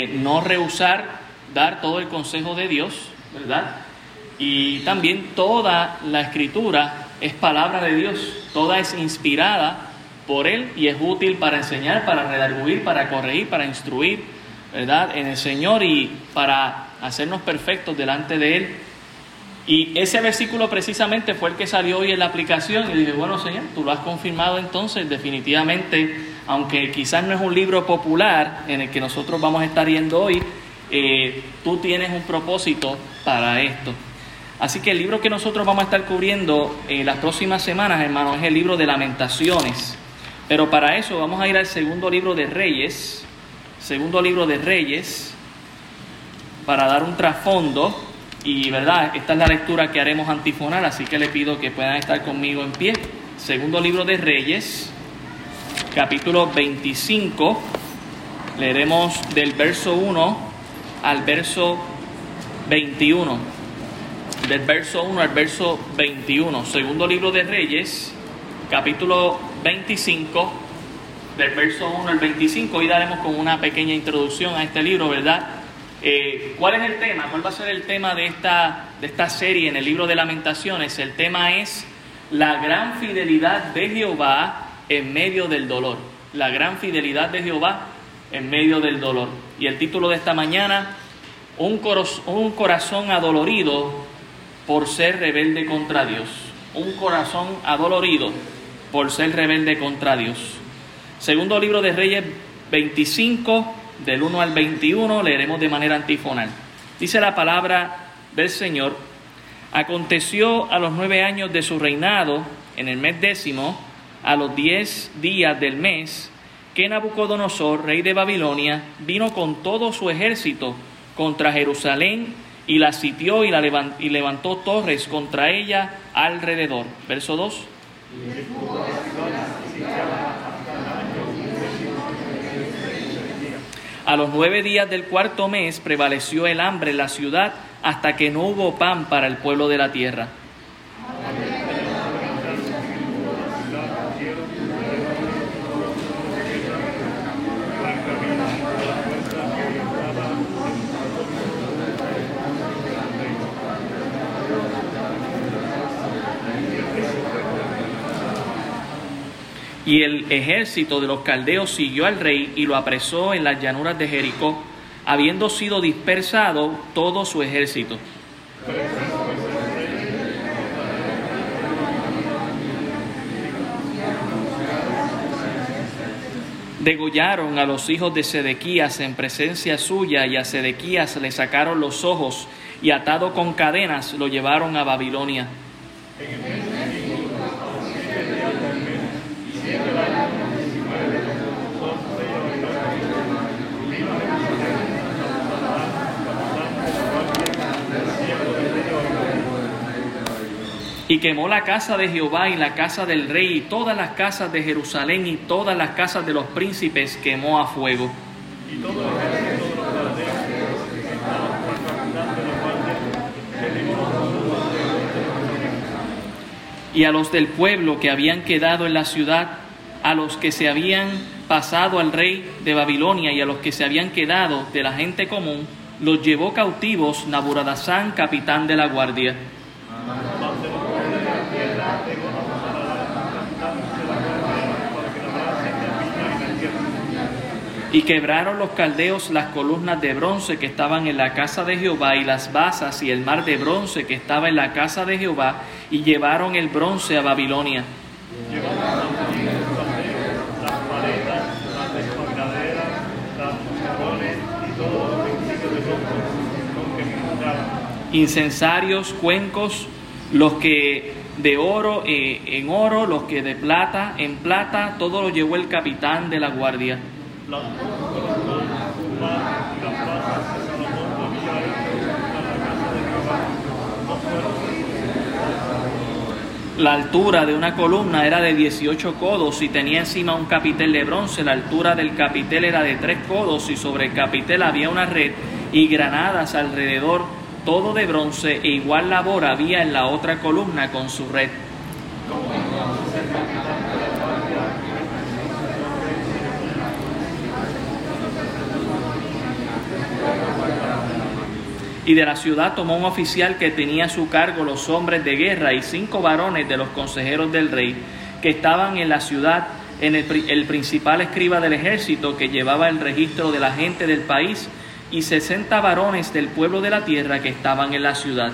no rehusar dar todo el consejo de Dios, ¿verdad? Y también toda la escritura es palabra de Dios, toda es inspirada por Él y es útil para enseñar, para redarguir, para corregir, para instruir, ¿verdad? En el Señor y para hacernos perfectos delante de Él. Y ese versículo precisamente fue el que salió hoy en la aplicación y dije, bueno Señor, tú lo has confirmado entonces, definitivamente, aunque quizás no es un libro popular en el que nosotros vamos a estar yendo hoy, eh, tú tienes un propósito para esto. Así que el libro que nosotros vamos a estar cubriendo en las próximas semanas, hermanos, es el libro de lamentaciones. Pero para eso vamos a ir al segundo libro de Reyes, segundo libro de Reyes, para dar un trasfondo. Y verdad, esta es la lectura que haremos antifonal, así que le pido que puedan estar conmigo en pie. Segundo libro de Reyes, capítulo 25, leeremos del verso 1 al verso 21. Del verso 1 al verso 21. Segundo libro de Reyes, capítulo 25, del verso 1 al 25. Hoy daremos con una pequeña introducción a este libro, ¿verdad? Eh, ¿Cuál es el tema? ¿Cuál va a ser el tema de esta, de esta serie en el libro de lamentaciones? El tema es la gran fidelidad de Jehová en medio del dolor. La gran fidelidad de Jehová en medio del dolor. Y el título de esta mañana, un, un corazón adolorido por ser rebelde contra Dios. Un corazón adolorido por ser rebelde contra Dios. Segundo libro de Reyes 25, del 1 al 21, leeremos de manera antifonal. Dice la palabra del Señor, aconteció a los nueve años de su reinado, en el mes décimo, a los diez días del mes, que Nabucodonosor, rey de Babilonia, vino con todo su ejército contra Jerusalén y la sitió y, la levantó torres contra ella alrededor. Verso 2. A los nueve días del cuarto mes prevaleció el hambre en la ciudad hasta que no hubo pan para el pueblo de la tierra. Y el ejército de los caldeos siguió al rey y lo apresó en las llanuras de Jericó, habiendo sido dispersado todo su ejército. Degollaron a los hijos de Sedequías en presencia suya y a Sedequías le sacaron los ojos y atado con cadenas lo llevaron a Babilonia. Y quemó la casa de Jehová y la casa del rey y todas las casas de Jerusalén y todas las casas de los príncipes quemó a fuego. Y a los del pueblo que habían quedado en la ciudad, a los que se habían pasado al rey de Babilonia y a los que se habían quedado de la gente común, los llevó cautivos Naburadazán, capitán de la guardia. Y quebraron los caldeos las columnas de bronce que estaban en la casa de Jehová y las basas y el mar de bronce que estaba en la casa de Jehová y llevaron el bronce a Babilonia. Incensarios, cuencos, los que de oro eh, en oro, los que de plata en plata, todo lo llevó el capitán de la guardia. La altura de una columna era de 18 codos y tenía encima un capitel de bronce. La altura del capitel era de 3 codos y sobre el capitel había una red y granadas alrededor, todo de bronce e igual labor había en la otra columna con su red. Y de la ciudad tomó un oficial que tenía a su cargo los hombres de guerra y cinco varones de los consejeros del rey que estaban en la ciudad, en el, el principal escriba del ejército que llevaba el registro de la gente del país y sesenta varones del pueblo de la tierra que estaban en la ciudad.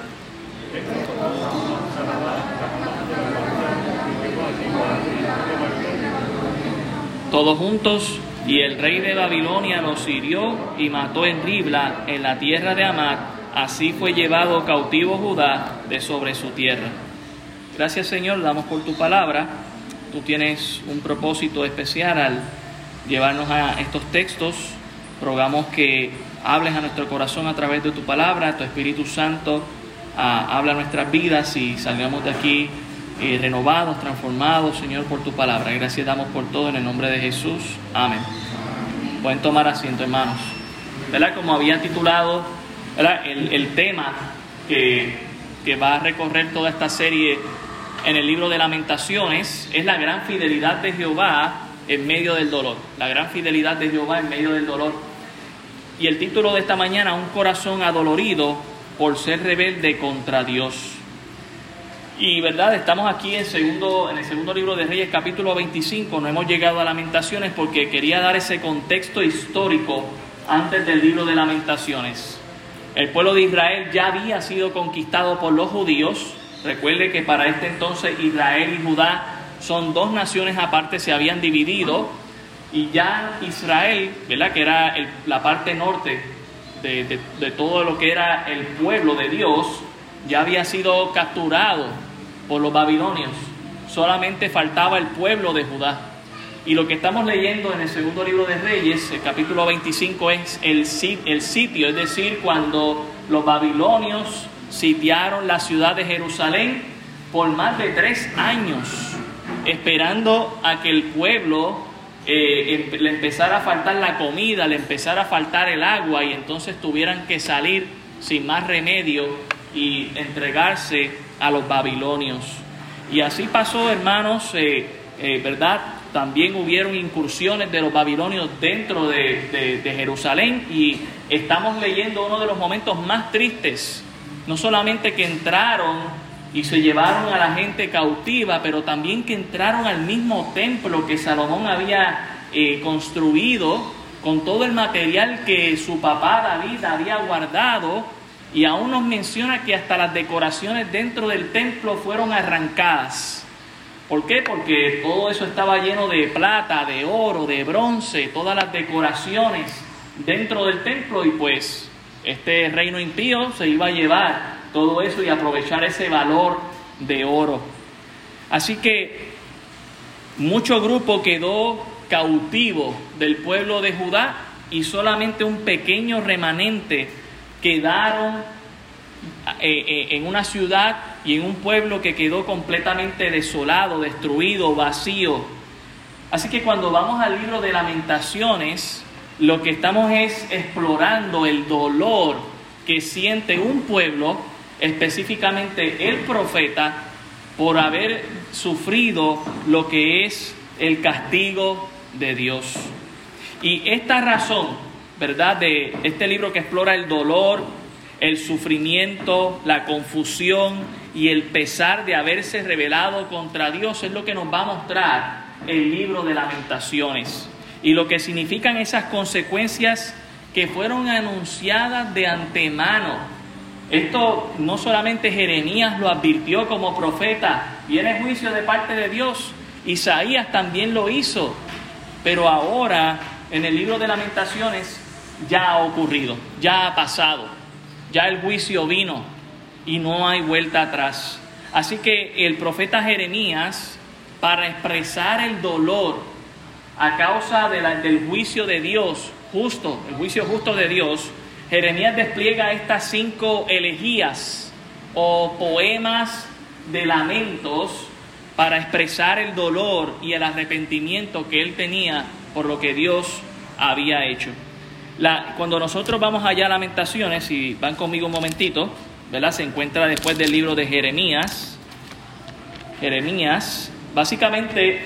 Todos juntos y el rey de Babilonia los hirió y mató en Ribla, en la tierra de Amad. Así fue llevado cautivo Judá de sobre su tierra. Gracias Señor, damos por tu palabra. Tú tienes un propósito especial al llevarnos a estos textos. Rogamos que hables a nuestro corazón a través de tu palabra, tu Espíritu Santo ah, habla nuestras vidas y salgamos de aquí eh, renovados, transformados, Señor, por tu palabra. Gracias damos por todo en el nombre de Jesús. Amén. Pueden tomar asiento, hermanos. ¿Verdad? Como había titulado El, tema que, va a recorrer toda esta serie en el libro de lamentaciones es la gran fidelidad de Jehová en medio del dolor. La gran fidelidad de Jehová en medio del dolor. Y el título de esta mañana, un corazón adolorido por ser rebelde contra Dios. Y verdad, estamos aquí en, en el segundo libro de Reyes, capítulo 25. No hemos llegado a Lamentaciones porque quería dar ese contexto histórico antes del libro de Lamentaciones. El pueblo de Israel ya había sido conquistado por los judíos. Recuerde que para este entonces Israel y Judá son dos naciones aparte, se habían dividido. Y ya Israel, ¿verdad? que era la parte norte de, de todo lo que era el pueblo de Dios, ya había sido capturado por los babilonios. Solamente faltaba el pueblo de Judá. Y lo que estamos leyendo en el segundo libro de Reyes, el capítulo 25, es el, sitio, es decir, cuando los babilonios sitiaron la ciudad de Jerusalén por más de tres años, esperando a que el pueblo eh, le empezara a faltar la comida, le empezara a faltar el agua y entonces tuvieran que salir sin más remedio y entregarse a los babilonios. Y así pasó, hermanos, eh, eh, ¿verdad? También hubieron incursiones de los babilonios dentro de, Jerusalén y estamos leyendo uno de los momentos más tristes, no solamente que entraron y se llevaron a la gente cautiva, pero también que entraron al mismo templo que Salomón había eh, construido con todo el material que su papá David había guardado y aún nos menciona que hasta las decoraciones dentro del templo fueron arrancadas. ¿Por qué? Porque todo eso estaba lleno de plata, de oro, de bronce, todas las decoraciones dentro del templo y pues este reino impío se iba a llevar todo eso y aprovechar ese valor de oro. Así que mucho grupo quedó cautivo del pueblo de Judá y solamente un pequeño remanente quedaron eh, eh, en una ciudad y en un pueblo que quedó completamente desolado, destruido, vacío. Así que cuando vamos al libro de lamentaciones, lo que estamos es explorando el dolor que siente un pueblo, específicamente el profeta, por haber sufrido lo que es el castigo de Dios. Y esta razón ¿verdad? De este libro que explora el dolor, el sufrimiento, la confusión y el pesar de haberse rebelado contra Dios es lo que nos va a mostrar el libro de lamentaciones y lo que significan esas consecuencias que fueron anunciadas de antemano. Esto no solamente Jeremías lo advirtió como profeta, viene juicio de parte de Dios, Isaías también lo hizo, pero ahora en el libro de lamentaciones ya ha ocurrido, ya ha pasado, ya el juicio vino y no hay vuelta atrás. Así que el profeta Jeremías, para expresar el dolor a causa del juicio de Dios, justo, el juicio justo de Dios, Jeremías despliega estas cinco elegías o poemas de lamentos para expresar el dolor y el arrepentimiento que él tenía por lo que Dios había hecho cuando nosotros vamos allá a Lamentaciones, y van conmigo un momentito, ¿verdad? Se encuentra después del libro de Jeremías. Jeremías, básicamente,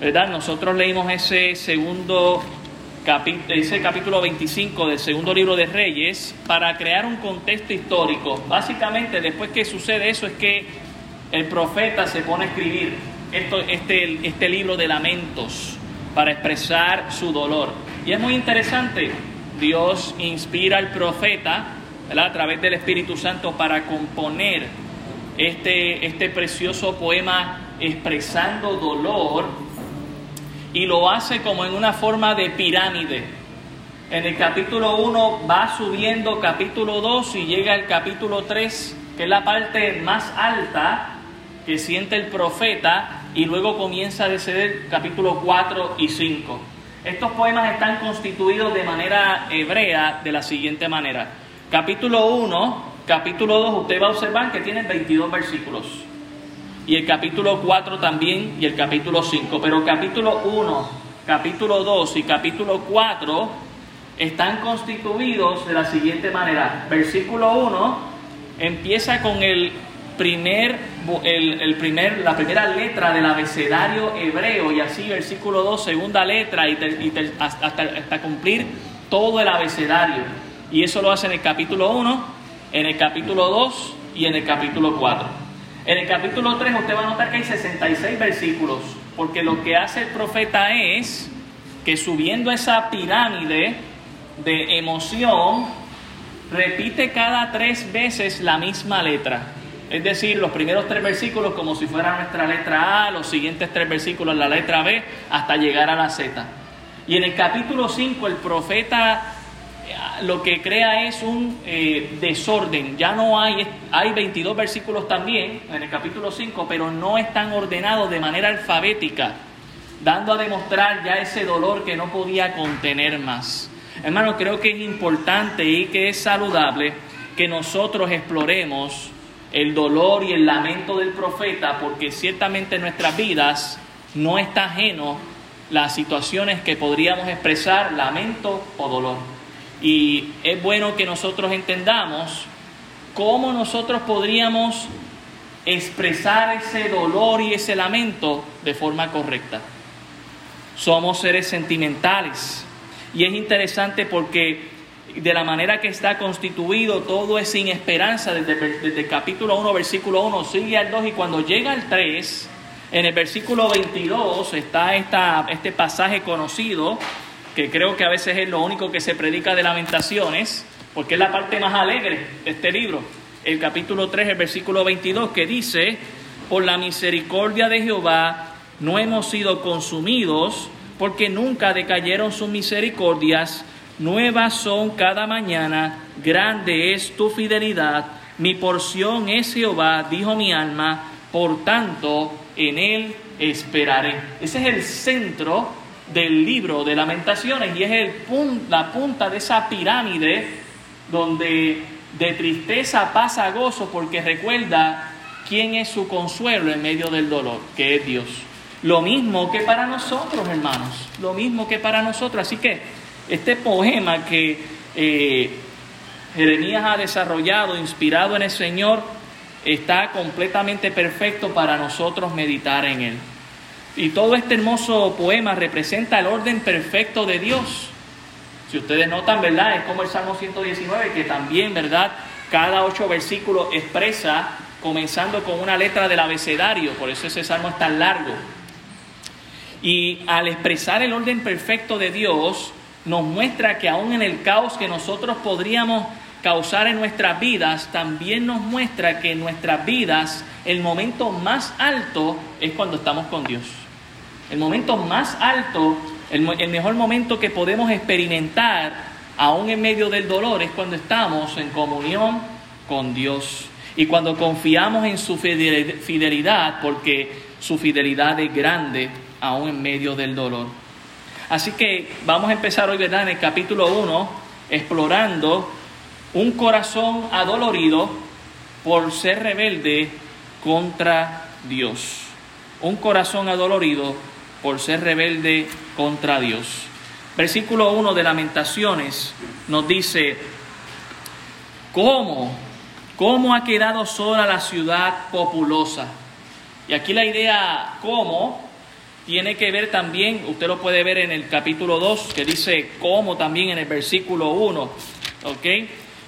¿verdad? Nosotros leímos ese segundo ese capítulo 25 del segundo libro de Reyes para crear un contexto histórico. Básicamente, después que sucede eso, es que el profeta se pone a escribir esto, este, este libro de lamentos para expresar su dolor. Y es muy interesante, Dios inspira al profeta a través del Espíritu Santo para componer este, este precioso poema expresando dolor y lo hace como en una forma de pirámide. En el capítulo 1 va subiendo capítulo 2 y llega al capítulo 3, que es la parte más alta que siente el profeta, y luego comienza a descender capítulo 4 y 5. Estos poemas están constituidos de manera hebrea de la siguiente manera. Capítulo 1, capítulo 2, usted va a observar que tiene 22 versículos y el capítulo 4 también y el capítulo 5. Pero capítulo 1, capítulo 2 y capítulo 4 están constituidos de la siguiente manera. Versículo 1 empieza con el primer, el, primer, la primera letra del abecedario hebreo y así versículo 2, segunda letra y, hasta, hasta cumplir todo el abecedario. Y eso lo hace en el capítulo 1, en el capítulo 2 y en el capítulo 4. En el capítulo 3 usted va a notar que hay 66 versículos, porque lo que hace el profeta es que subiendo esa pirámide de emoción, repite cada tres veces la misma letra. Es decir, los primeros tres versículos como si fuera nuestra letra A, los siguientes tres versículos la letra B, hasta llegar a la Z. Y en el capítulo 5 el profeta lo que crea es un eh, desorden. Ya no hay, hay 22 versículos también en el capítulo 5, pero no están ordenados de manera alfabética, dando a demostrar ya ese dolor que no podía contener más. Hermano, creo que es importante y que es saludable que nosotros exploremos el dolor y el lamento del profeta, porque ciertamente en nuestras vidas no está ajeno las situaciones que podríamos expresar lamento o dolor. Y es bueno que nosotros entendamos cómo nosotros podríamos expresar ese dolor y ese lamento de forma correcta. Somos seres sentimentales y es interesante porque de la manera que está constituido todo es sin esperanza desde, el capítulo 1, versículo 1, sigue al 2 y cuando llega al 3, en el versículo 22 está esta, este pasaje conocido que creo que a veces es lo único que se predica de lamentaciones, porque es la parte más alegre de este libro. El capítulo 3, el versículo 22, que dice, por la misericordia de Jehová no hemos sido consumidos, porque nunca decayeron sus misericordias, nuevas son cada mañana, grande es tu fidelidad, mi porción es Jehová, dijo mi alma, por tanto en él esperaré. Ese es el centro del libro de lamentaciones y es el la punta de esa pirámide donde de tristeza pasa gozo porque recuerda quién es su consuelo en medio del dolor, que es Dios. Lo mismo que para nosotros, hermanos, lo mismo que para nosotros. Así que este poema que eh, Jeremías ha desarrollado, inspirado en el Señor, está completamente perfecto para nosotros meditar en él. Y todo este hermoso poema representa el orden perfecto de Dios. Si ustedes notan, ¿verdad? Es como el Salmo 119, que también, ¿verdad? Cada ocho versículos expresa, comenzando con una letra del abecedario, por eso ese salmo es tan largo. Y al expresar el orden perfecto de Dios, nos muestra que aún en el caos que nosotros podríamos causar en nuestras vidas, también nos muestra que en nuestras vidas el momento más alto es cuando estamos con Dios. El momento más alto, el, mejor momento que podemos experimentar, aún en medio del dolor, es cuando estamos en comunión con Dios. Y cuando confiamos en su fidelidad, porque su fidelidad es grande, aún en medio del dolor. Así que vamos a empezar hoy, ¿verdad? En el capítulo 1, explorando un corazón adolorido por ser rebelde contra Dios. Un corazón adolorido por ser rebelde contra Dios. Versículo 1 de Lamentaciones nos dice, ¿cómo? ¿Cómo ha quedado sola la ciudad populosa? Y aquí la idea cómo tiene que ver también, usted lo puede ver en el capítulo 2, que dice cómo también en el versículo 1, ¿ok?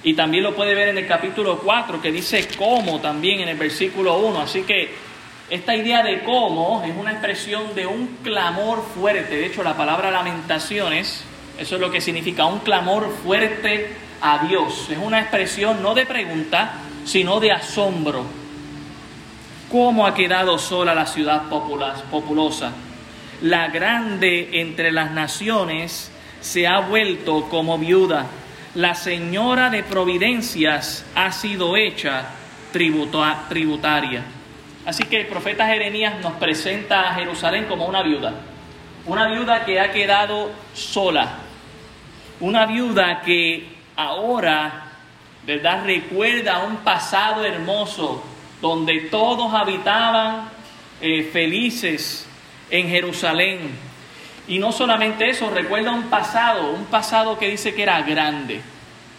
Y también lo puede ver en el capítulo 4, que dice cómo también en el versículo 1. Así que esta idea de cómo es una expresión de un clamor fuerte. De hecho, la palabra lamentaciones, eso es lo que significa un clamor fuerte a Dios. Es una expresión no de pregunta, sino de asombro. ¿Cómo ha quedado sola la ciudad populosa? La grande entre las naciones se ha vuelto como viuda. La señora de providencias ha sido hecha tributaria. Así que el profeta Jeremías nos presenta a Jerusalén como una viuda. Una viuda que ha quedado sola. Una viuda que ahora, ¿verdad? Recuerda un pasado hermoso donde todos habitaban eh, felices en Jerusalén. Y no solamente eso, recuerda un pasado, un pasado que dice que era grande,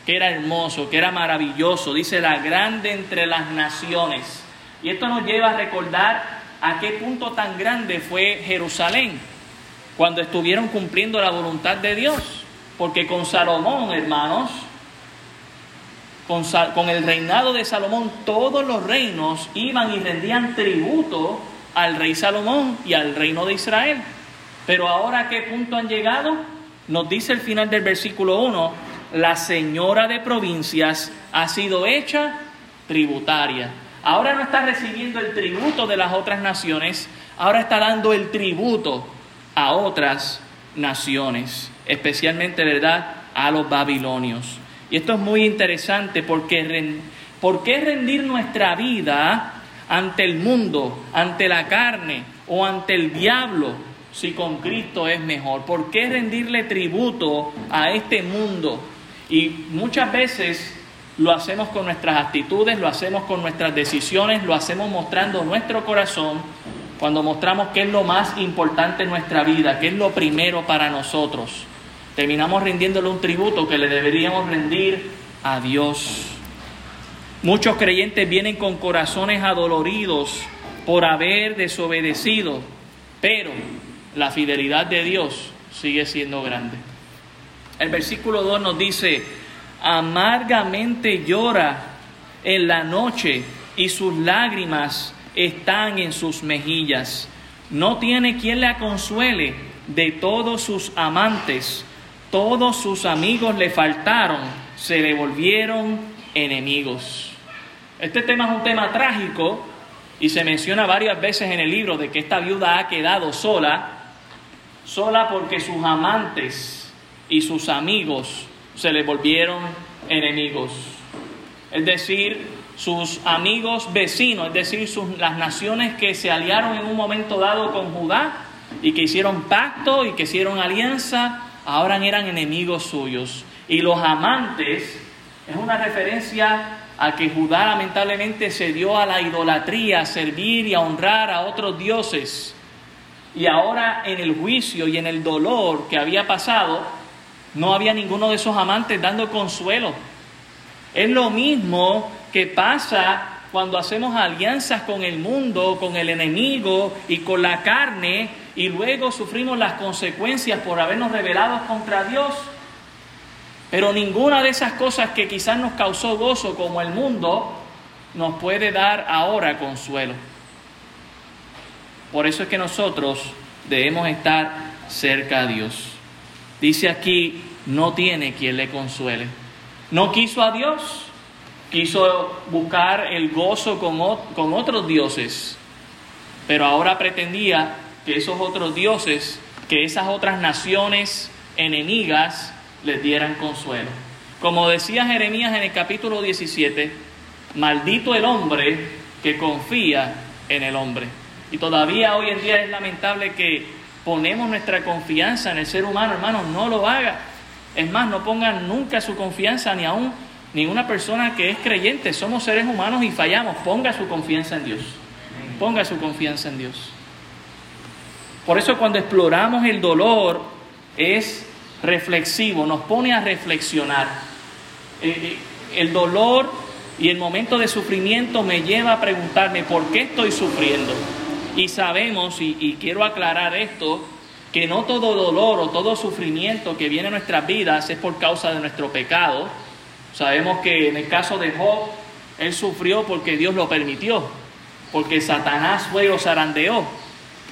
que era hermoso, que era maravilloso, dice la grande entre las naciones. Y esto nos lleva a recordar a qué punto tan grande fue Jerusalén cuando estuvieron cumpliendo la voluntad de Dios. Porque con Salomón, hermanos, con, el reinado de Salomón, todos los reinos iban y rendían tributo al rey Salomón y al reino de Israel. Pero ahora a qué punto han llegado? Nos dice el final del versículo 1, la señora de provincias ha sido hecha tributaria. Ahora no está recibiendo el tributo de las otras naciones, ahora está dando el tributo a otras naciones, especialmente, ¿verdad?, a los babilonios. Y esto es muy interesante porque ¿por qué rendir nuestra vida ante el mundo, ante la carne o ante el diablo si con Cristo es mejor? ¿Por qué rendirle tributo a este mundo? Y muchas veces lo hacemos con nuestras actitudes, lo hacemos con nuestras decisiones, lo hacemos mostrando nuestro corazón cuando mostramos qué es lo más importante en nuestra vida, qué es lo primero para nosotros terminamos rindiéndole un tributo que le deberíamos rendir a Dios. Muchos creyentes vienen con corazones adoloridos por haber desobedecido, pero la fidelidad de Dios sigue siendo grande. El versículo 2 nos dice, amargamente llora en la noche y sus lágrimas están en sus mejillas. No tiene quien la consuele de todos sus amantes todos sus amigos le faltaron, se le volvieron enemigos. Este tema es un tema trágico y se menciona varias veces en el libro de que esta viuda ha quedado sola, sola porque sus amantes y sus amigos se le volvieron enemigos. Es decir, sus amigos vecinos, es decir, las naciones que se aliaron en un momento dado con Judá y que hicieron pacto y que hicieron alianza, ahora eran enemigos suyos. Y los amantes es una referencia a que Judá lamentablemente se dio a la idolatría, a servir y a honrar a otros dioses. Y ahora en el juicio y en el dolor que había pasado, no había ninguno de esos amantes dando consuelo. Es lo mismo que pasa cuando hacemos alianzas con el mundo, con el enemigo y con la carne y luego sufrimos las consecuencias por habernos rebelado contra Dios. Pero ninguna de esas cosas que quizás nos causó gozo como el mundo nos puede dar ahora consuelo. Por eso es que nosotros debemos estar cerca a Dios. Dice aquí, no tiene quien le consuele. No quiso a Dios, quiso buscar el gozo con, con otros dioses, pero ahora pretendía que esos otros dioses, que esas otras naciones enemigas les dieran consuelo. Como decía Jeremías en el capítulo 17, maldito el hombre que confía en el hombre. Y todavía hoy en día es lamentable que ponemos nuestra confianza en el ser humano, hermanos, no lo haga. Es más, no pongan nunca su confianza ni aún ni una persona que es creyente. Somos seres humanos y fallamos. Ponga su confianza en Dios. Ponga su confianza en Dios. Por eso cuando exploramos el dolor es reflexivo, nos pone a reflexionar. Eh, eh, el dolor y el momento de sufrimiento me lleva a preguntarme por qué estoy sufriendo. Y sabemos, y, y quiero aclarar esto, que no todo dolor o todo sufrimiento que viene a nuestras vidas es por causa de nuestro pecado. Sabemos que en el caso de Job, él sufrió porque Dios lo permitió, porque Satanás fue lo zarandeó.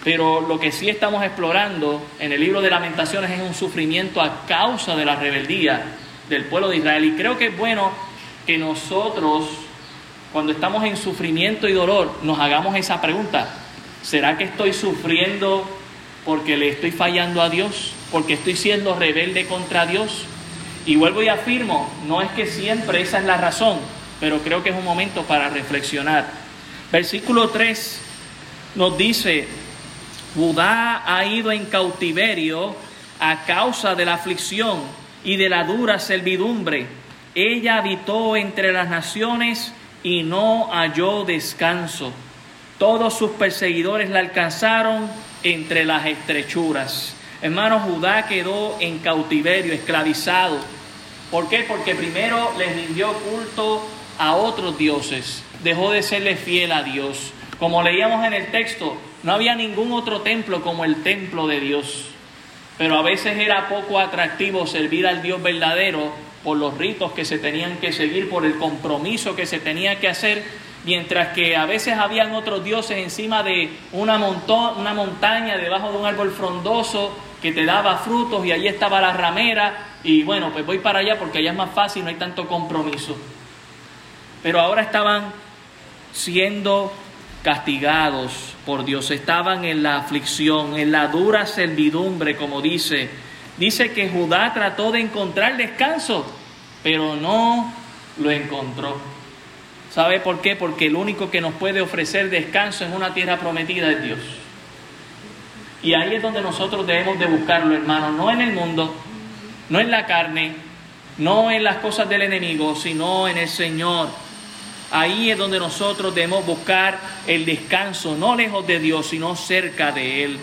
Pero lo que sí estamos explorando en el libro de lamentaciones es un sufrimiento a causa de la rebeldía del pueblo de Israel. Y creo que es bueno que nosotros, cuando estamos en sufrimiento y dolor, nos hagamos esa pregunta. ¿Será que estoy sufriendo porque le estoy fallando a Dios? ¿Porque estoy siendo rebelde contra Dios? Y vuelvo y afirmo, no es que siempre esa es la razón, pero creo que es un momento para reflexionar. Versículo 3 nos dice, Judá ha ido en cautiverio a causa de la aflicción y de la dura servidumbre. Ella habitó entre las naciones y no halló descanso. Todos sus perseguidores la alcanzaron entre las estrechuras. Hermano, Judá quedó en cautiverio, esclavizado. ¿Por qué? Porque primero les rindió culto a otros dioses, dejó de serle fiel a Dios. Como leíamos en el texto, no había ningún otro templo como el templo de Dios. Pero a veces era poco atractivo servir al Dios verdadero por los ritos que se tenían que seguir, por el compromiso que se tenía que hacer, mientras que a veces habían otros dioses encima de una, una montaña, debajo de un árbol frondoso que te daba frutos y allí estaba la ramera y bueno, pues voy para allá porque allá es más fácil, no hay tanto compromiso. Pero ahora estaban siendo castigados por Dios, estaban en la aflicción, en la dura servidumbre, como dice. Dice que Judá trató de encontrar descanso, pero no lo encontró. ¿Sabe por qué? Porque el único que nos puede ofrecer descanso en una tierra prometida es Dios. Y ahí es donde nosotros debemos de buscarlo, hermano, no en el mundo, no en la carne, no en las cosas del enemigo, sino en el Señor. Ahí es donde nosotros debemos buscar el descanso, no lejos de Dios, sino cerca de Él.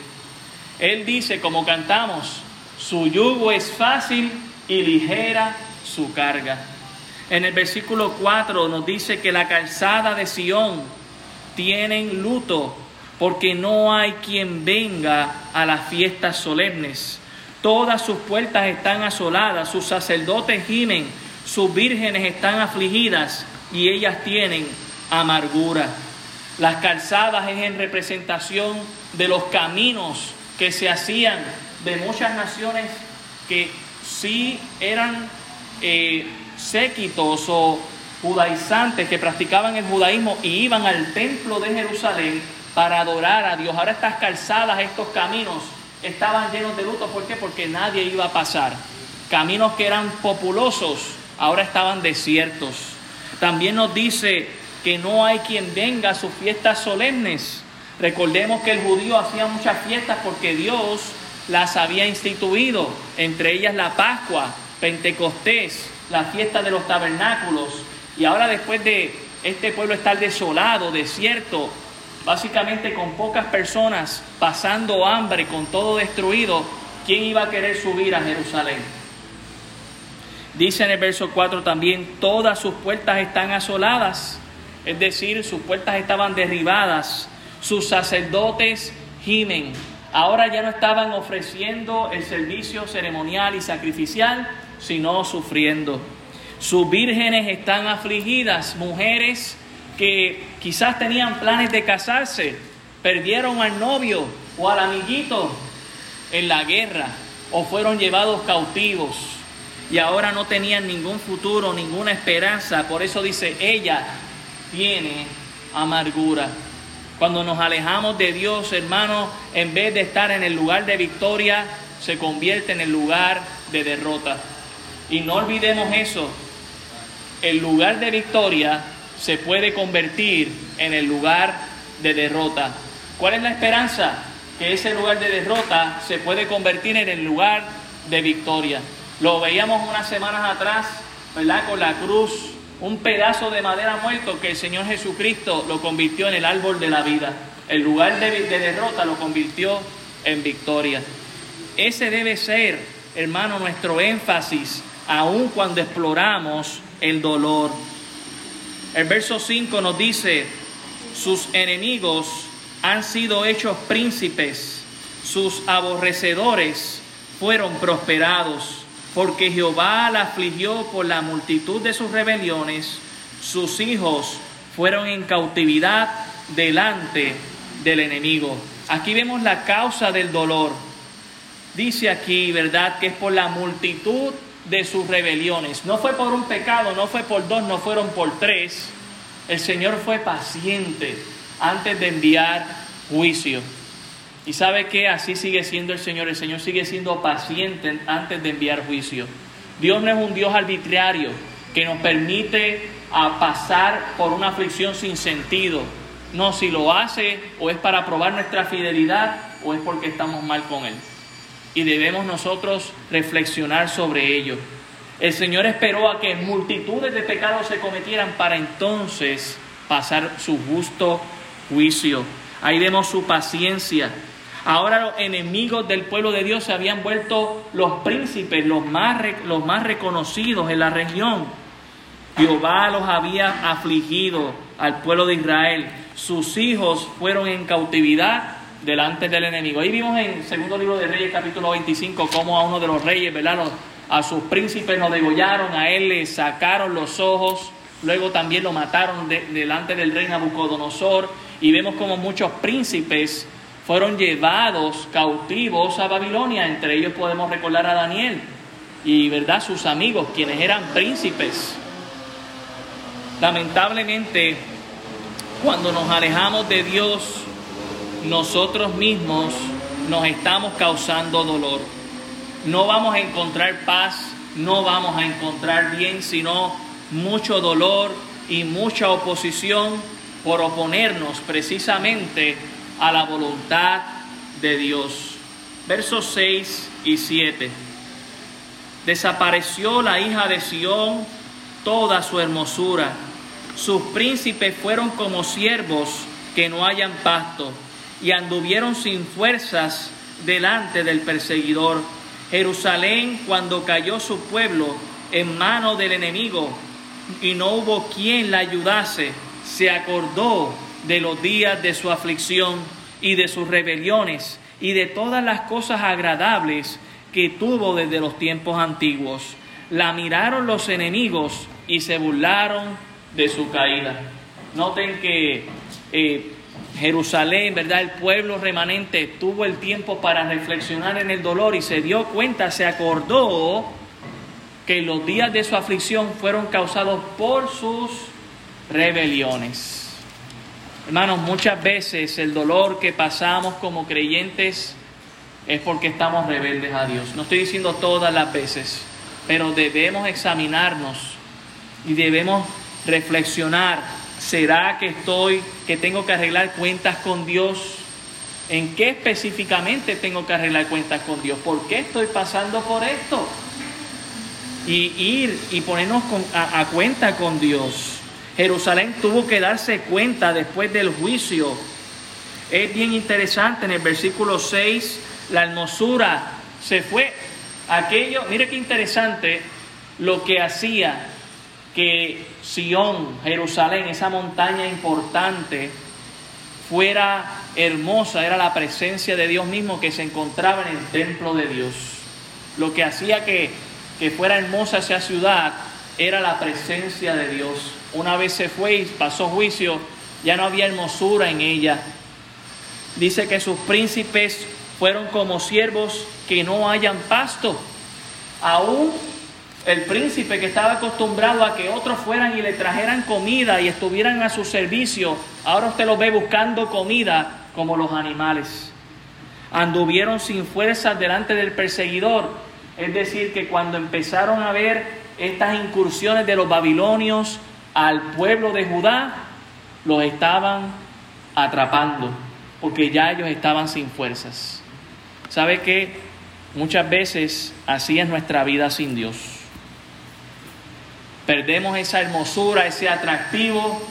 Él dice, como cantamos, su yugo es fácil y ligera su carga. En el versículo 4 nos dice que la calzada de Sión tienen luto porque no hay quien venga a las fiestas solemnes. Todas sus puertas están asoladas, sus sacerdotes gimen, sus vírgenes están afligidas y ellas tienen amargura. Las calzadas es en representación de los caminos que se hacían de muchas naciones que sí eran eh, séquitos o judaizantes que practicaban el judaísmo y iban al templo de Jerusalén para adorar a Dios. Ahora estas calzadas, estos caminos estaban llenos de luto. ¿Por qué? Porque nadie iba a pasar. Caminos que eran populosos, ahora estaban desiertos. También nos dice que no hay quien venga a sus fiestas solemnes. Recordemos que el judío hacía muchas fiestas porque Dios las había instituido, entre ellas la Pascua, Pentecostés, la fiesta de los tabernáculos. Y ahora después de este pueblo estar desolado, desierto, básicamente con pocas personas, pasando hambre, con todo destruido, ¿quién iba a querer subir a Jerusalén? Dice en el verso 4 también, todas sus puertas están asoladas, es decir, sus puertas estaban derribadas, sus sacerdotes gimen. Ahora ya no estaban ofreciendo el servicio ceremonial y sacrificial, sino sufriendo. Sus vírgenes están afligidas, mujeres que quizás tenían planes de casarse, perdieron al novio o al amiguito en la guerra o fueron llevados cautivos y ahora no tenían ningún futuro, ninguna esperanza. Por eso dice, ella tiene amargura. Cuando nos alejamos de Dios, hermano, en vez de estar en el lugar de victoria, se convierte en el lugar de derrota. Y no olvidemos eso. El lugar de victoria se puede convertir en el lugar de derrota. ¿Cuál es la esperanza? Que ese lugar de derrota se puede convertir en el lugar de victoria. Lo veíamos unas semanas atrás, ¿verdad? Con la cruz, un pedazo de madera muerto que el Señor Jesucristo lo convirtió en el árbol de la vida. El lugar de, de derrota lo convirtió en victoria. Ese debe ser, hermano, nuestro énfasis, aun cuando exploramos el dolor. El verso 5 nos dice, sus enemigos han sido hechos príncipes, sus aborrecedores fueron prosperados, porque Jehová la afligió por la multitud de sus rebeliones, sus hijos fueron en cautividad delante del enemigo. Aquí vemos la causa del dolor. Dice aquí, ¿verdad?, que es por la multitud de sus rebeliones. No fue por un pecado, no fue por dos, no fueron por tres. El Señor fue paciente antes de enviar juicio. Y sabe que así sigue siendo el Señor. El Señor sigue siendo paciente antes de enviar juicio. Dios no es un Dios arbitrario que nos permite a pasar por una aflicción sin sentido. No, si lo hace o es para probar nuestra fidelidad o es porque estamos mal con Él. Y debemos nosotros reflexionar sobre ello. El Señor esperó a que multitudes de pecados se cometieran para entonces pasar su justo juicio. Ahí vemos su paciencia. Ahora los enemigos del pueblo de Dios se habían vuelto los príncipes, los más, los más reconocidos en la región. Jehová los había afligido al pueblo de Israel. Sus hijos fueron en cautividad delante del enemigo. Ahí vimos en el segundo libro de Reyes, capítulo 25, cómo a uno de los reyes, ¿verdad? a sus príncipes lo degollaron, a él le sacaron los ojos, luego también lo mataron delante del rey Nabucodonosor. Y vemos como muchos príncipes fueron llevados cautivos a Babilonia. Entre ellos podemos recordar a Daniel y, ¿verdad?, sus amigos, quienes eran príncipes. Lamentablemente, cuando nos alejamos de Dios, nosotros mismos nos estamos causando dolor. No vamos a encontrar paz, no vamos a encontrar bien, sino mucho dolor y mucha oposición por oponernos precisamente a la voluntad de Dios. Versos 6 y 7. Desapareció la hija de Sión toda su hermosura. Sus príncipes fueron como siervos que no hayan pasto y anduvieron sin fuerzas delante del perseguidor. Jerusalén, cuando cayó su pueblo en mano del enemigo y no hubo quien la ayudase, se acordó de los días de su aflicción y de sus rebeliones y de todas las cosas agradables que tuvo desde los tiempos antiguos. La miraron los enemigos y se burlaron de su caída. Noten que eh, Jerusalén, ¿verdad? El pueblo remanente tuvo el tiempo para reflexionar en el dolor y se dio cuenta, se acordó que los días de su aflicción fueron causados por sus rebeliones. Hermanos, muchas veces el dolor que pasamos como creyentes es porque estamos rebeldes a Dios. No estoy diciendo todas las veces, pero debemos examinarnos y debemos reflexionar. ¿Será que estoy, que tengo que arreglar cuentas con Dios? ¿En qué específicamente tengo que arreglar cuentas con Dios? ¿Por qué estoy pasando por esto? Y ir y ponernos a cuenta con Dios. Jerusalén tuvo que darse cuenta después del juicio. Es bien interesante en el versículo 6, la hermosura se fue. Aquello, mire qué interesante lo que hacía que Sión, Jerusalén, esa montaña importante, fuera hermosa, era la presencia de Dios mismo que se encontraba en el templo de Dios. Lo que hacía que, que fuera hermosa esa ciudad era la presencia de Dios. Una vez se fue y pasó juicio, ya no había hermosura en ella. Dice que sus príncipes fueron como siervos que no hayan pasto. Aún el príncipe que estaba acostumbrado a que otros fueran y le trajeran comida y estuvieran a su servicio, ahora usted lo ve buscando comida como los animales. Anduvieron sin fuerzas delante del perseguidor. Es decir, que cuando empezaron a ver estas incursiones de los babilonios al pueblo de Judá, los estaban atrapando, porque ya ellos estaban sin fuerzas. ¿Sabe qué? Muchas veces así es nuestra vida sin Dios. Perdemos esa hermosura, ese atractivo,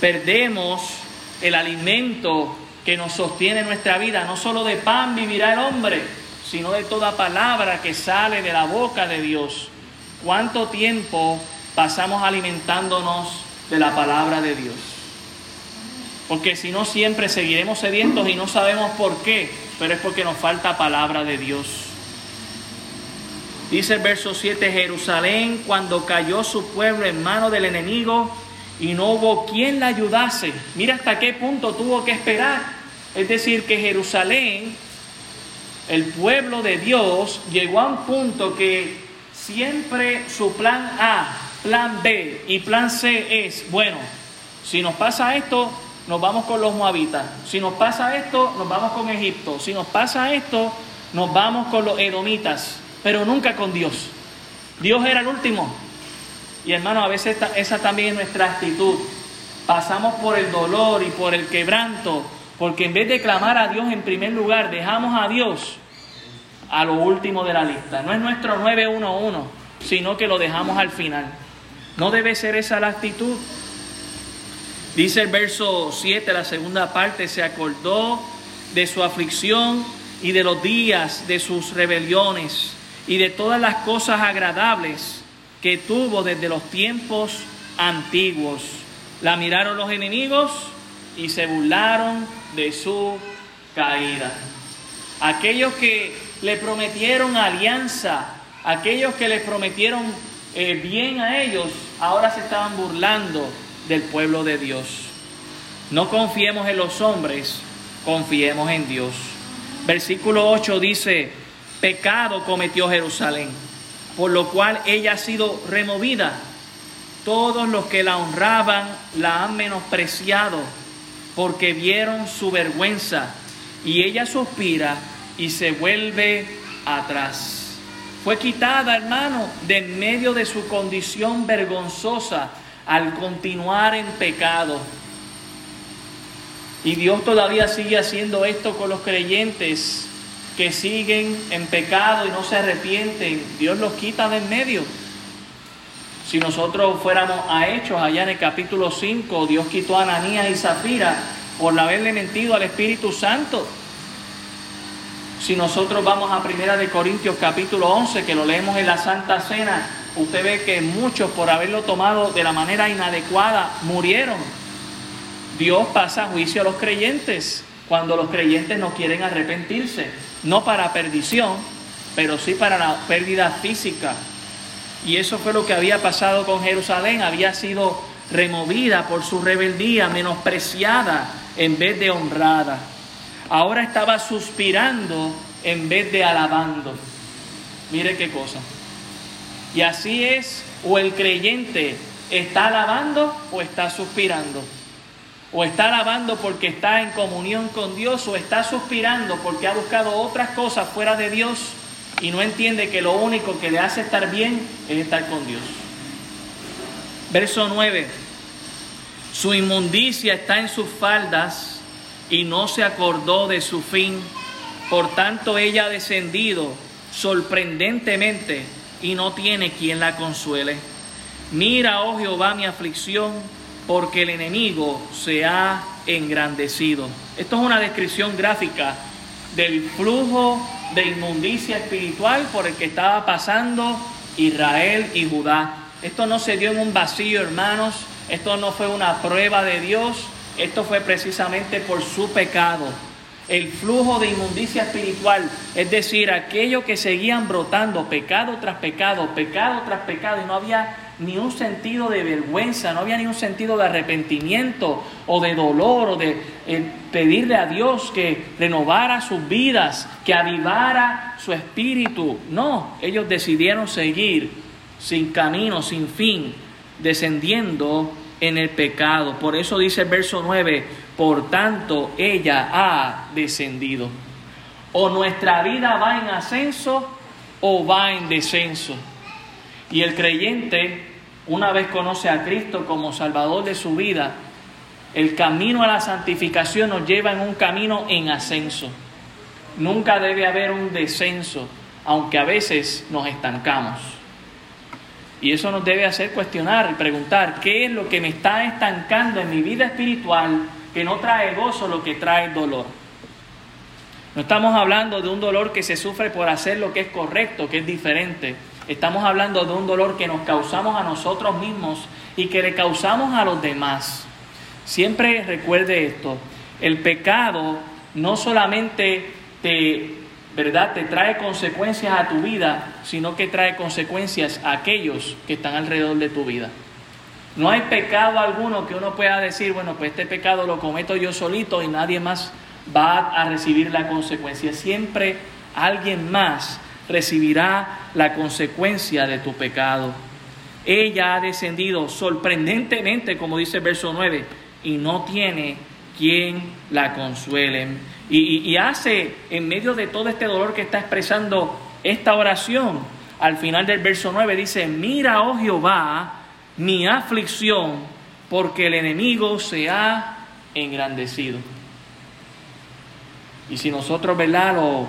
perdemos el alimento que nos sostiene nuestra vida. No solo de pan vivirá el hombre, sino de toda palabra que sale de la boca de Dios. ¿Cuánto tiempo pasamos alimentándonos de la palabra de Dios? porque si no siempre seguiremos sedientos y no sabemos por qué, pero es porque nos falta palabra de Dios. Dice el verso 7, Jerusalén cuando cayó su pueblo en mano del enemigo y no hubo quien la ayudase. Mira hasta qué punto tuvo que esperar. Es decir, que Jerusalén, el pueblo de Dios, llegó a un punto que siempre su plan A, plan B y plan C es, bueno, si nos pasa esto, nos vamos con los moabitas. Si nos pasa esto, nos vamos con Egipto. Si nos pasa esto, nos vamos con los edomitas, pero nunca con Dios. Dios era el último. Y hermano, a veces esa también es nuestra actitud. Pasamos por el dolor y por el quebranto, porque en vez de clamar a Dios en primer lugar, dejamos a Dios a lo último de la lista. No es nuestro 911, sino que lo dejamos al final. No debe ser esa la actitud. Dice el verso 7, la segunda parte, se acordó de su aflicción y de los días de sus rebeliones y de todas las cosas agradables que tuvo desde los tiempos antiguos. La miraron los enemigos y se burlaron de su caída. Aquellos que le prometieron alianza, aquellos que le prometieron eh, bien a ellos, ahora se estaban burlando del pueblo de Dios. No confiemos en los hombres, confiemos en Dios. Versículo 8 dice, pecado cometió Jerusalén por lo cual ella ha sido removida. Todos los que la honraban la han menospreciado porque vieron su vergüenza y ella suspira y se vuelve atrás. Fue quitada, hermano, de en medio de su condición vergonzosa al continuar en pecado. Y Dios todavía sigue haciendo esto con los creyentes que siguen en pecado y no se arrepienten, Dios los quita de en medio. Si nosotros fuéramos a Hechos, allá en el capítulo 5, Dios quitó a Ananías y Zafira por haberle mentido al Espíritu Santo. Si nosotros vamos a Primera de Corintios capítulo 11, que lo leemos en la Santa Cena, usted ve que muchos por haberlo tomado de la manera inadecuada murieron. Dios pasa juicio a los creyentes cuando los creyentes no quieren arrepentirse no para perdición, pero sí para la pérdida física. Y eso fue lo que había pasado con Jerusalén, había sido removida por su rebeldía, menospreciada en vez de honrada. Ahora estaba suspirando en vez de alabando. Mire qué cosa. Y así es, o el creyente está alabando o está suspirando. O está alabando porque está en comunión con Dios o está suspirando porque ha buscado otras cosas fuera de Dios y no entiende que lo único que le hace estar bien es estar con Dios. Verso 9. Su inmundicia está en sus faldas y no se acordó de su fin. Por tanto ella ha descendido sorprendentemente y no tiene quien la consuele. Mira, oh Jehová, mi aflicción porque el enemigo se ha engrandecido. Esto es una descripción gráfica del flujo de inmundicia espiritual por el que estaba pasando Israel y Judá. Esto no se dio en un vacío, hermanos. Esto no fue una prueba de Dios. Esto fue precisamente por su pecado. El flujo de inmundicia espiritual, es decir, aquello que seguían brotando, pecado tras pecado, pecado tras pecado, y no había ni un sentido de vergüenza, no había ni un sentido de arrepentimiento o de dolor o de eh, pedirle a Dios que renovara sus vidas, que avivara su espíritu. No, ellos decidieron seguir sin camino, sin fin, descendiendo en el pecado. Por eso dice el verso 9, por tanto ella ha descendido. O nuestra vida va en ascenso o va en descenso. Y el creyente una vez conoce a Cristo como Salvador de su vida, el camino a la santificación nos lleva en un camino en ascenso. Nunca debe haber un descenso, aunque a veces nos estancamos. Y eso nos debe hacer cuestionar y preguntar, ¿qué es lo que me está estancando en mi vida espiritual que no trae gozo, lo que trae dolor? No estamos hablando de un dolor que se sufre por hacer lo que es correcto, que es diferente Estamos hablando de un dolor que nos causamos a nosotros mismos y que le causamos a los demás. Siempre recuerde esto, el pecado no solamente te, ¿verdad? te trae consecuencias a tu vida, sino que trae consecuencias a aquellos que están alrededor de tu vida. No hay pecado alguno que uno pueda decir, bueno, pues este pecado lo cometo yo solito y nadie más va a recibir la consecuencia. Siempre alguien más recibirá la consecuencia de tu pecado. Ella ha descendido sorprendentemente, como dice el verso 9, y no tiene quien la consuele. Y, hace, en medio de todo este dolor que está expresando esta oración, al final del verso 9 dice, mira, oh Jehová, mi aflicción, porque el enemigo se ha engrandecido. Y si nosotros, ¿verdad?, lo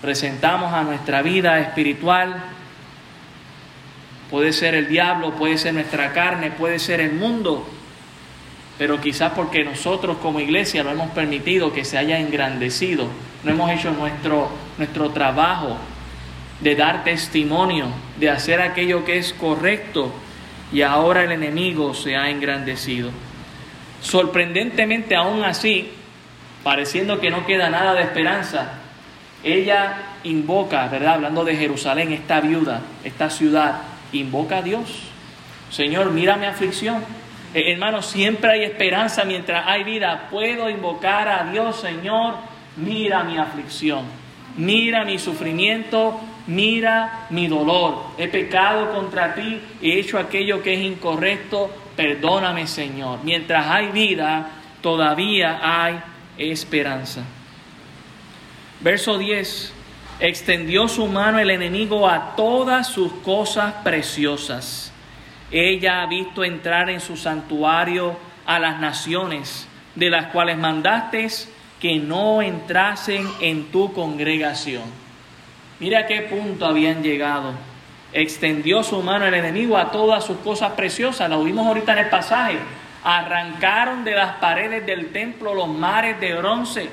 presentamos a nuestra vida espiritual, puede ser el diablo, puede ser nuestra carne, puede ser el mundo, pero quizás porque nosotros como iglesia lo hemos permitido que se haya engrandecido, no hemos hecho nuestro, nuestro trabajo de dar testimonio, de hacer aquello que es correcto, y ahora el enemigo se ha engrandecido. Sorprendentemente aún así, pareciendo que no queda nada de esperanza, ella invoca, ¿verdad? Hablando de Jerusalén, esta viuda, esta ciudad, invoca a Dios. Señor, mira mi aflicción. Eh, hermano, siempre hay esperanza mientras hay vida. Puedo invocar a Dios, Señor, mira mi aflicción, mira mi sufrimiento, mira mi dolor. He pecado contra ti, he hecho aquello que es incorrecto, perdóname, Señor. Mientras hay vida, todavía hay esperanza. Verso 10. Extendió su mano el enemigo a todas sus cosas preciosas. Ella ha visto entrar en su santuario a las naciones, de las cuales mandaste que no entrasen en tu congregación. Mira qué punto habían llegado. Extendió su mano el enemigo a todas sus cosas preciosas. Lo vimos ahorita en el pasaje. Arrancaron de las paredes del templo los mares de bronce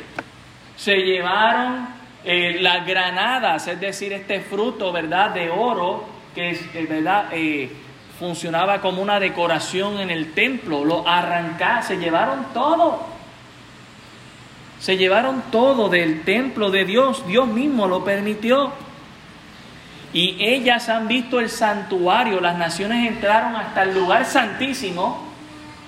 se llevaron eh, las granadas, es decir, este fruto, ¿verdad?, de oro, que es, ¿verdad?, eh, funcionaba como una decoración en el templo, lo arrancaron, se llevaron todo. Se llevaron todo del templo de Dios, Dios mismo lo permitió. Y ellas han visto el santuario, las naciones entraron hasta el lugar santísimo,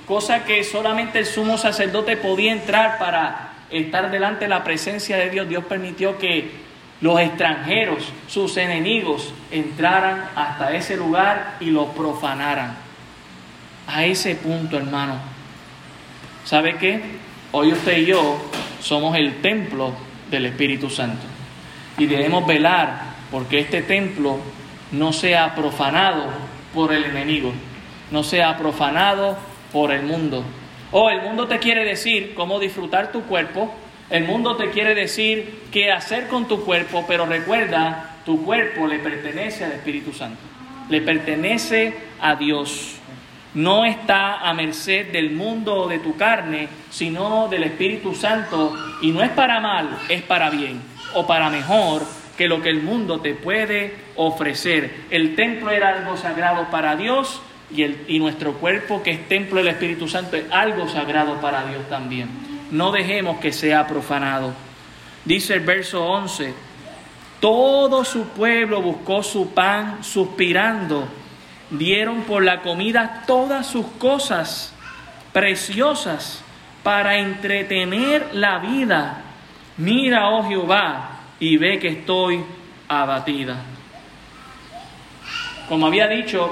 cosa que solamente el sumo sacerdote podía entrar para estar delante de la presencia de Dios, Dios permitió que los extranjeros, sus enemigos, entraran hasta ese lugar y lo profanaran. A ese punto, hermano. ¿Sabe qué? Hoy usted y yo somos el templo del Espíritu Santo. Y debemos velar porque este templo no sea profanado por el enemigo, no sea profanado por el mundo, o el mundo te quiere decir cómo disfrutar tu cuerpo, el mundo te quiere decir qué hacer con tu cuerpo, pero recuerda, tu cuerpo le pertenece al Espíritu Santo, le pertenece a Dios. No está a merced del mundo o de tu carne, sino del Espíritu Santo. Y no es para mal, es para bien o para mejor que lo que el mundo te puede ofrecer. El templo era algo sagrado para Dios y, el, y nuestro cuerpo, que es templo del Espíritu Santo, es algo sagrado para Dios también. No dejemos que sea profanado. Dice el verso 11, todo su pueblo buscó su pan suspirando, dieron por la comida todas sus cosas preciosas para entretener la vida. Mira, oh Jehová, y ve que estoy abatida. Como había dicho,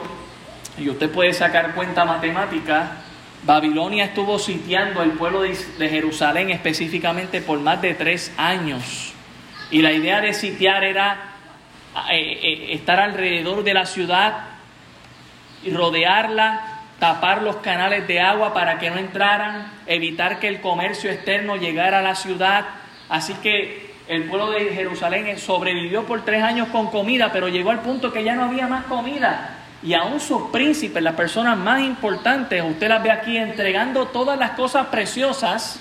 y usted puede sacar cuenta matemática, Babilonia estuvo sitiando el pueblo de Jerusalén específicamente por más de tres años. Y la idea de sitiar era eh, eh, estar alrededor de la ciudad rodearla, tapar los canales de agua para que no entraran, evitar que el comercio externo llegara a la ciudad. Así que el pueblo de Jerusalén sobrevivió por tres años con comida, pero llegó al punto que ya no había más comida y aún sus príncipes, las personas más importantes, usted las ve aquí entregando todas las cosas preciosas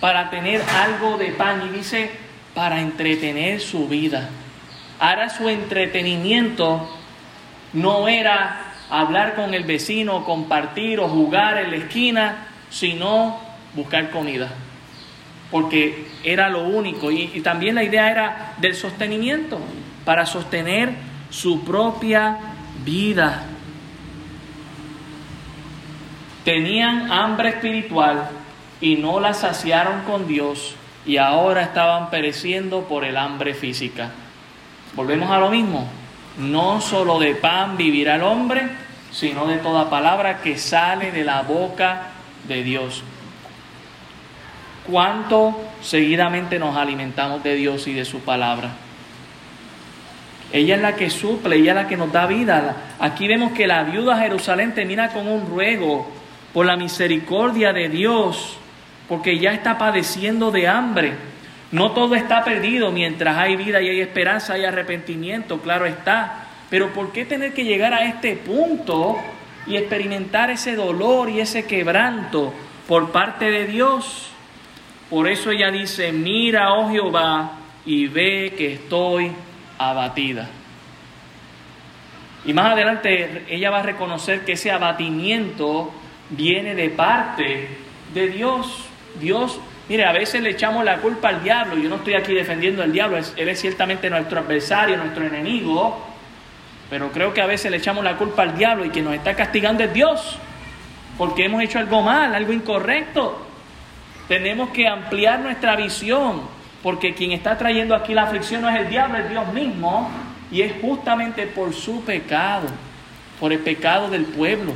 para tener algo de pan y dice para entretener su vida. Ahora su entretenimiento no era hablar con el vecino, compartir o jugar en la esquina, sino buscar comida, porque era lo único. Y, y también la idea era del sostenimiento, para sostener su propia vida. Tenían hambre espiritual y no la saciaron con Dios y ahora estaban pereciendo por el hambre física. Volvemos a lo mismo. No solo de pan vivirá el hombre, sino de toda palabra que sale de la boca de Dios. ¿Cuánto seguidamente nos alimentamos de Dios y de su palabra? Ella es la que suple, ella es la que nos da vida. Aquí vemos que la viuda Jerusalén termina con un ruego por la misericordia de Dios, porque ya está padeciendo de hambre. No todo está perdido mientras hay vida y hay esperanza, hay arrepentimiento, claro está. Pero ¿por qué tener que llegar a este punto y experimentar ese dolor y ese quebranto por parte de Dios? Por eso ella dice, mira, oh Jehová, y ve que estoy abatida. Y más adelante ella va a reconocer que ese abatimiento viene de parte de Dios. Dios, mire, a veces le echamos la culpa al diablo. Yo no estoy aquí defendiendo al diablo, él es ciertamente nuestro adversario, nuestro enemigo. Pero creo que a veces le echamos la culpa al diablo y que nos está castigando es Dios. Porque hemos hecho algo mal, algo incorrecto. Tenemos que ampliar nuestra visión. Porque quien está trayendo aquí la aflicción no es el diablo, es Dios mismo. Y es justamente por su pecado, por el pecado del pueblo.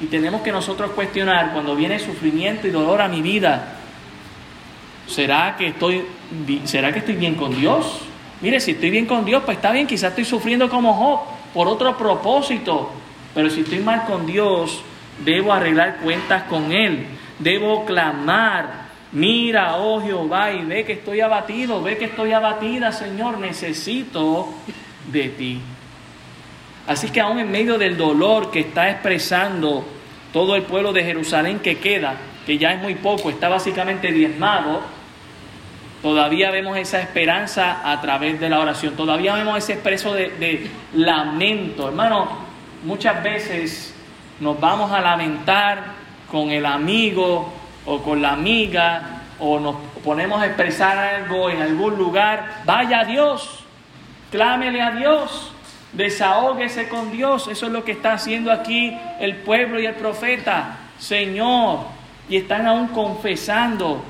Y tenemos que nosotros cuestionar cuando viene sufrimiento y dolor a mi vida, ¿será que estoy, ¿será que estoy bien con Dios? Mire, si estoy bien con Dios, pues está bien, quizás estoy sufriendo como Job por otro propósito, pero si estoy mal con Dios, debo arreglar cuentas con Él, debo clamar, mira, oh Jehová, y ve que estoy abatido, ve que estoy abatida, Señor, necesito de ti. Así que aún en medio del dolor que está expresando todo el pueblo de Jerusalén que queda, que ya es muy poco, está básicamente diezmado, Todavía vemos esa esperanza a través de la oración. Todavía vemos ese expreso de, lamento. Hermano, muchas veces nos vamos a lamentar con el amigo o con la amiga o nos ponemos a expresar algo en algún lugar. Vaya a Dios, clámele a Dios, desahóguese con Dios. Eso es lo que está haciendo aquí el pueblo y el profeta. Señor, y están aún confesando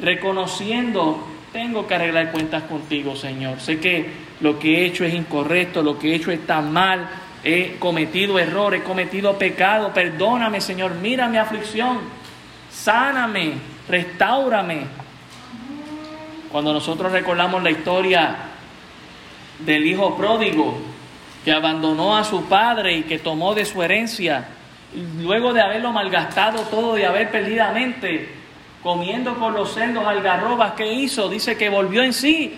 reconociendo, tengo que arreglar cuentas contigo, Señor. Sé que lo que he hecho es incorrecto, lo que he hecho está mal, he cometido errores, he cometido pecado. Perdóname, Señor, mira mi aflicción, sáname, restaurame. Cuando nosotros recordamos la historia del hijo pródigo que abandonó a su padre y que tomó de su herencia, luego de haberlo malgastado todo, de haber perdidamente comiendo con los cerdos algarrobas, ¿qué hizo? Dice que volvió en sí,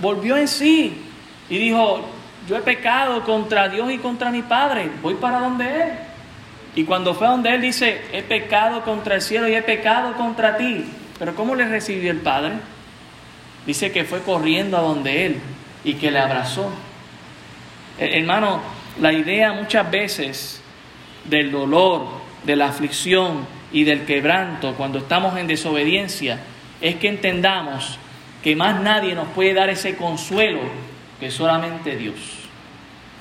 volvió en sí y dijo, yo he pecado contra Dios y contra mi Padre, voy para donde Él. Y cuando fue a donde Él dice, he pecado contra el cielo y he pecado contra ti. Pero ¿cómo le recibió el Padre? Dice que fue corriendo a donde Él y que le abrazó. Hermano, la idea muchas veces del dolor, de la aflicción, y del quebranto cuando estamos en desobediencia es que entendamos que más nadie nos puede dar ese consuelo que solamente Dios.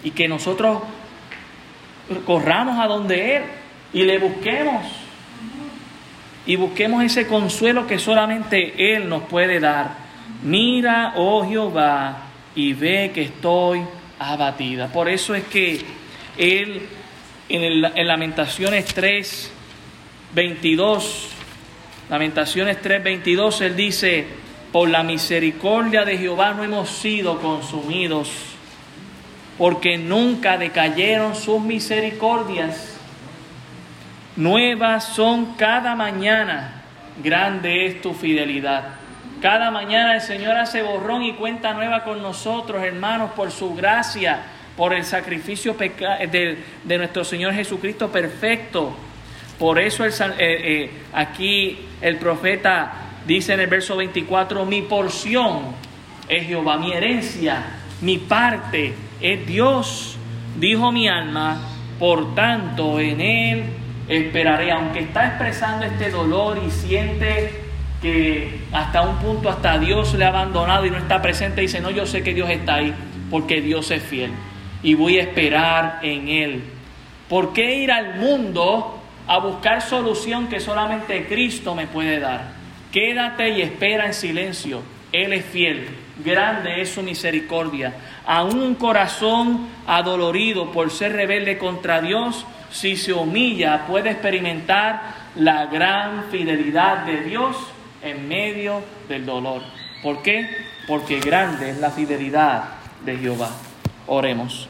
Y que nosotros corramos a donde Él y le busquemos. Y busquemos ese consuelo que solamente Él nos puede dar. Mira, oh Jehová, y ve que estoy abatida. Por eso es que Él en, el, en Lamentaciones 3, 22, Lamentaciones 3:22, él dice, por la misericordia de Jehová no hemos sido consumidos, porque nunca decayeron sus misericordias. Nuevas son cada mañana, grande es tu fidelidad. Cada mañana el Señor hace borrón y cuenta nueva con nosotros, hermanos, por su gracia, por el sacrificio de, de nuestro Señor Jesucristo perfecto por eso eh, eh, aquí el profeta dice en el verso 24, mi porción es Jehová, mi herencia, mi parte es Dios, dijo mi alma, por tanto en él esperaré, aunque está expresando este dolor y siente que hasta un punto hasta Dios le ha abandonado y no está presente, dice, no, yo sé que Dios está ahí, porque Dios es fiel y voy a esperar en Él. ¿Por qué ir al mundo a buscar solución que solamente Cristo me puede dar? Quédate y espera en silencio. Él es fiel, grande es su misericordia. A un corazón adolorido por ser rebelde contra Dios, si se humilla, puede experimentar la gran fidelidad de Dios en medio del dolor. ¿Por qué? Porque grande es la fidelidad de Jehová. Oremos.